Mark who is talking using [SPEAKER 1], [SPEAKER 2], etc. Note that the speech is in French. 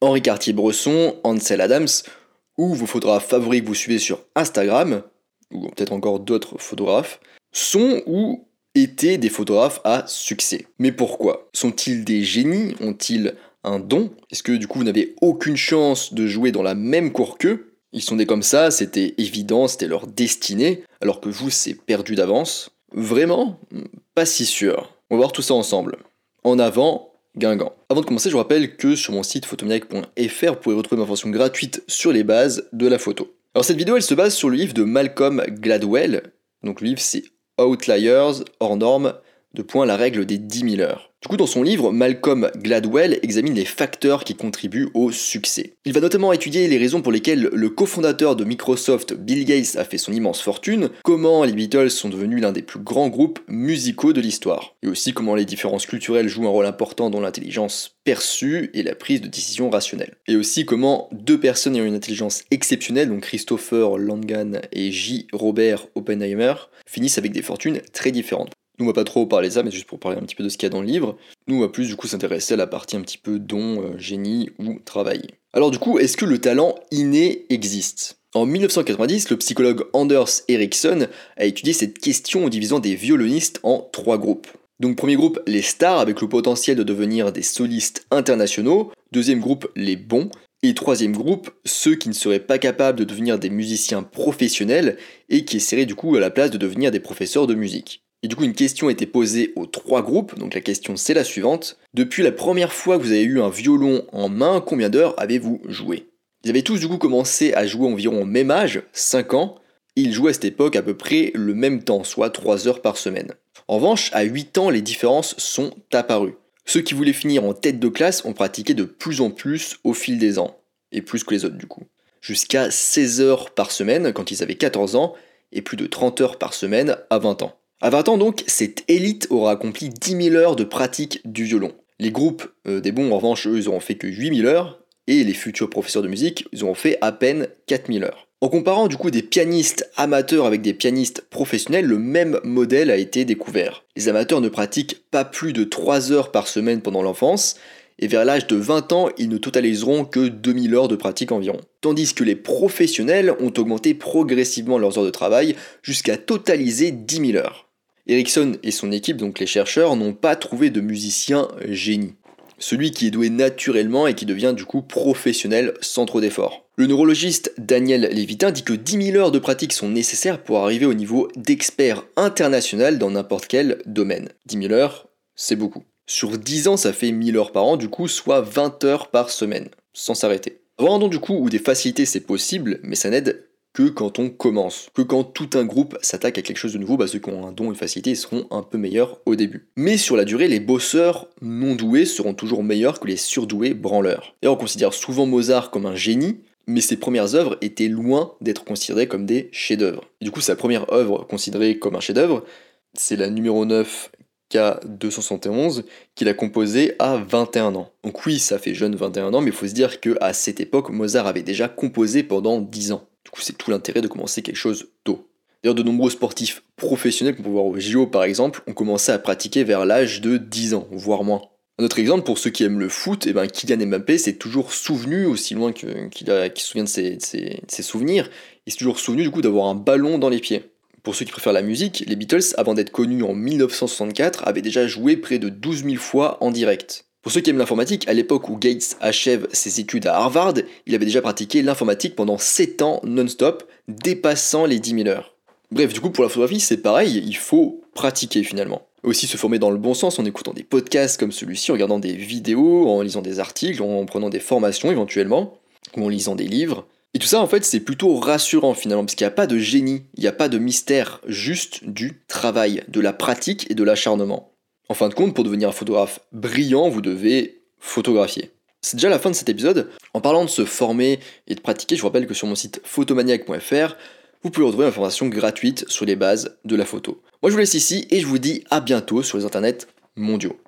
[SPEAKER 1] Henri Cartier-Bresson, Ansel Adams, ou vos photographes favoris que vous suivez sur Instagram, ou peut-être encore d'autres photographes, sont ou étaient des photographes à succès. Mais pourquoi? Sont-ils des génies? Ont-ils un don? Est-ce que du coup vous n'avez aucune chance de jouer dans la même cour qu'eux? Ils sont des comme ça, c'était évident, c'était leur destinée, alors que vous c'est perdu d'avance Vraiment? Pas si sûr. On va voir tout ça ensemble. En avant, Avant de commencer, je vous rappelle que sur mon site photomaniac.fr, vous pouvez retrouver ma formation gratuite sur les bases de la photo. Alors cette vidéo, elle se base sur le livre de Malcolm Gladwell. Donc le livre, c'est Outliers, hors normes, de point la règle des 10 000 heures. Du coup, dans son livre, Malcolm Gladwell examine les facteurs qui contribuent au succès. Il va notamment étudier les raisons pour lesquelles le cofondateur de Microsoft, Bill Gates, a fait son immense fortune, comment les Beatles sont devenus l'un des plus grands groupes musicaux de l'histoire, et aussi comment les différences culturelles jouent un rôle important dans l'intelligence perçue et la prise de décision rationnelle. Et aussi comment deux personnes ayant une intelligence exceptionnelle, donc Christopher Langan et J. Robert Oppenheimer, finissent avec des fortunes très différentes. Nous, on va pas trop parler de ça, mais juste pour parler un petit peu de ce qu'il y a dans le livre. Nous, on va plus du coup s'intéresser à la partie un petit peu don, euh, génie ou travail. Alors du coup, est-ce que le talent inné existe? En 1990, le psychologue Anders Ericsson a étudié cette question en divisant des violonistes en trois groupes. Donc premier groupe, les stars avec le potentiel de devenir des solistes internationaux. Deuxième groupe, les bons. Et troisième groupe, ceux qui ne seraient pas capables de devenir des musiciens professionnels et qui essaieraient du coup à la place de devenir des professeurs de musique. Et du coup, une question a été posée aux trois groupes. Donc la question c'est la suivante. Depuis la première fois que vous avez eu un violon en main, combien d'heures avez-vous joué? Ils avaient tous du coup commencé à jouer environ au même âge, 5 ans, et ils jouaient à cette époque à peu près le même temps, soit 3 heures par semaine. En revanche, à 8 ans, les différences sont apparues. Ceux qui voulaient finir en tête de classe ont pratiqué de plus en plus au fil des ans, et plus que les autres du coup. Jusqu'à 16 heures par semaine quand ils avaient 14 ans, et plus de 30 heures par semaine à 20 ans. À 20 ans donc, cette élite aura accompli 10 000 heures de pratique du violon. Les groupes euh, des bons, en revanche, eux, ils auront fait que 8 000 heures, et les futurs professeurs de musique, ils auront fait à peine 4 000 heures. En comparant du coup des pianistes amateurs avec des pianistes professionnels, le même modèle a été découvert. Les amateurs ne pratiquent pas plus de 3 heures par semaine pendant l'enfance, et vers l'âge de 20 ans, ils ne totaliseront que 2000 heures de pratique environ. Tandis que les professionnels ont augmenté progressivement leurs heures de travail jusqu'à totaliser 10 000 heures. Ericsson et son équipe, donc les chercheurs, n'ont pas trouvé de musicien génie. Celui qui est doué naturellement et qui devient du coup professionnel sans trop d'efforts. Le neurologiste Daniel Lévitin dit que 10 000 heures de pratique sont nécessaires pour arriver au niveau d'expert international dans n'importe quel domaine. 10 000 heures, c'est beaucoup. Sur 10 ans, ça fait 1000 heures par an, du coup, soit 20 heures par semaine, sans s'arrêter. Don du coup où des facilités c'est possible, mais ça n'aide que quand on commence, que quand tout un groupe s'attaque à quelque chose de nouveau, bah ceux qui ont un don et une facilité seront un peu meilleurs au début. Mais sur la durée, les bosseurs non doués seront toujours meilleurs que les surdoués branleurs. Et on considère souvent Mozart comme un génie, mais ses premières œuvres étaient loin d'être considérées comme des chefs-d'œuvre. Du coup, sa première œuvre considérée comme un chef-d'œuvre, c'est la numéro 9 K271 qu'il a composée à 21 ans. Donc oui, ça fait jeune 21 ans, mais il faut se dire qu'à cette époque, Mozart avait déjà composé pendant 10 ans. Du coup, c'est tout l'intérêt de commencer quelque chose tôt. D'ailleurs, de nombreux sportifs professionnels, qu'on peut voir au JO par exemple, ont commencé à pratiquer vers l'âge de 10 ans, voire moins. Un autre exemple, pour ceux qui aiment le foot, eh ben, Kylian Mbappé s'est toujours souvenu, aussi loin qu'il se souvient de ses, souvenirs, il s'est toujours souvenu du coup d'avoir un ballon dans les pieds. Pour ceux qui préfèrent la musique, les Beatles, avant d'être connus en 1964, avaient déjà joué près de 12 000 fois en direct. Pour ceux qui aiment l'informatique, à l'époque où Gates achève ses études à Harvard, il avait déjà pratiqué l'informatique pendant 7 ans non-stop, dépassant les 10 000 heures. Bref, du coup, pour la photographie, c'est pareil, il faut pratiquer finalement. Aussi se former dans le bon sens en écoutant des podcasts comme celui-ci, en regardant des vidéos, en lisant des articles, en prenant des formations éventuellement, ou en lisant des livres. Et tout ça, en fait, c'est plutôt rassurant finalement, parce qu'il n'y a pas de génie, il n'y a pas de mystère, juste du travail, de la pratique et de l'acharnement. En fin de compte, pour devenir un photographe brillant, vous devez photographier. C'est déjà la fin de cet épisode. En parlant de se former et de pratiquer, je vous rappelle que sur mon site photomaniac.fr, vous pouvez retrouver une information gratuite sur les bases de la photo. Moi je vous laisse ici et je vous dis à bientôt sur les internets mondiaux.